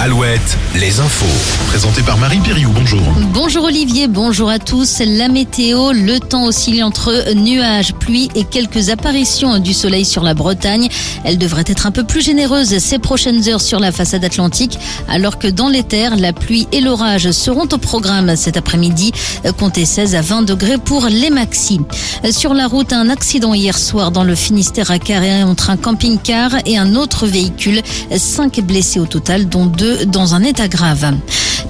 Alouette, les infos. Présenté par Marie Piriou, bonjour. Bonjour Olivier, bonjour à tous. La météo, le temps oscille entre nuages, pluie et quelques apparitions du soleil sur la Bretagne. Elle devrait être un peu plus généreuse ces prochaines heures sur la façade atlantique, alors que dans les terres, la pluie et l'orage seront au programme cet après-midi. Comptez 16 à 20 degrés pour les maxis. Sur la route, un accident hier soir dans le Finistère à Carré entre un camping-car et un autre véhicule. Cinq blessés au total, dont deux dans un état grave.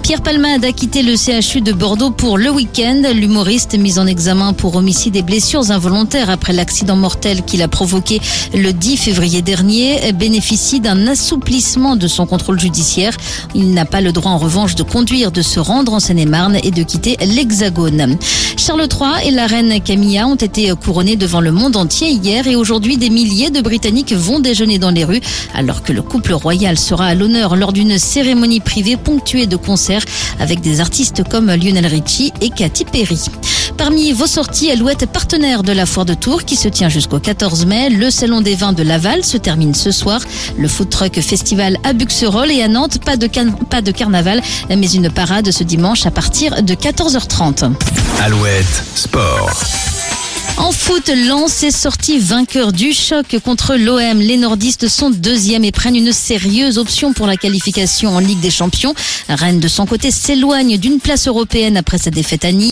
Pierre Palmade a quitté le CHU de Bordeaux pour le week-end. L'humoriste mis en examen pour homicide et blessures involontaires après l'accident mortel qu'il a provoqué le 10 février dernier bénéficie d'un assouplissement de son contrôle judiciaire. Il n'a pas le droit en revanche de conduire, de se rendre en Seine-et-Marne et de quitter l'Hexagone. Charles III et la reine Camilla ont été couronnés devant le monde entier hier et aujourd'hui des milliers de Britanniques vont déjeuner dans les rues alors que le couple royal sera à l'honneur lors d'une cérémonie privée ponctuée de concerts avec des artistes comme Lionel Richie et Katy Perry. Parmi vos sorties, Alouette partenaire de la Foire de Tours qui se tient jusqu'au 14 mai. Le Salon des vins de Laval se termine ce soir. Le Food Truck Festival à Buxerolles et à Nantes, pas de, pas de carnaval, mais une parade ce dimanche à partir de 14h30. Alouette, sport. En foot, Lens est sorti vainqueur du choc contre l'OM. Les nordistes sont deuxièmes et prennent une sérieuse option pour la qualification en Ligue des Champions. Rennes, de son côté, s'éloigne d'une place européenne après sa défaite à Nice.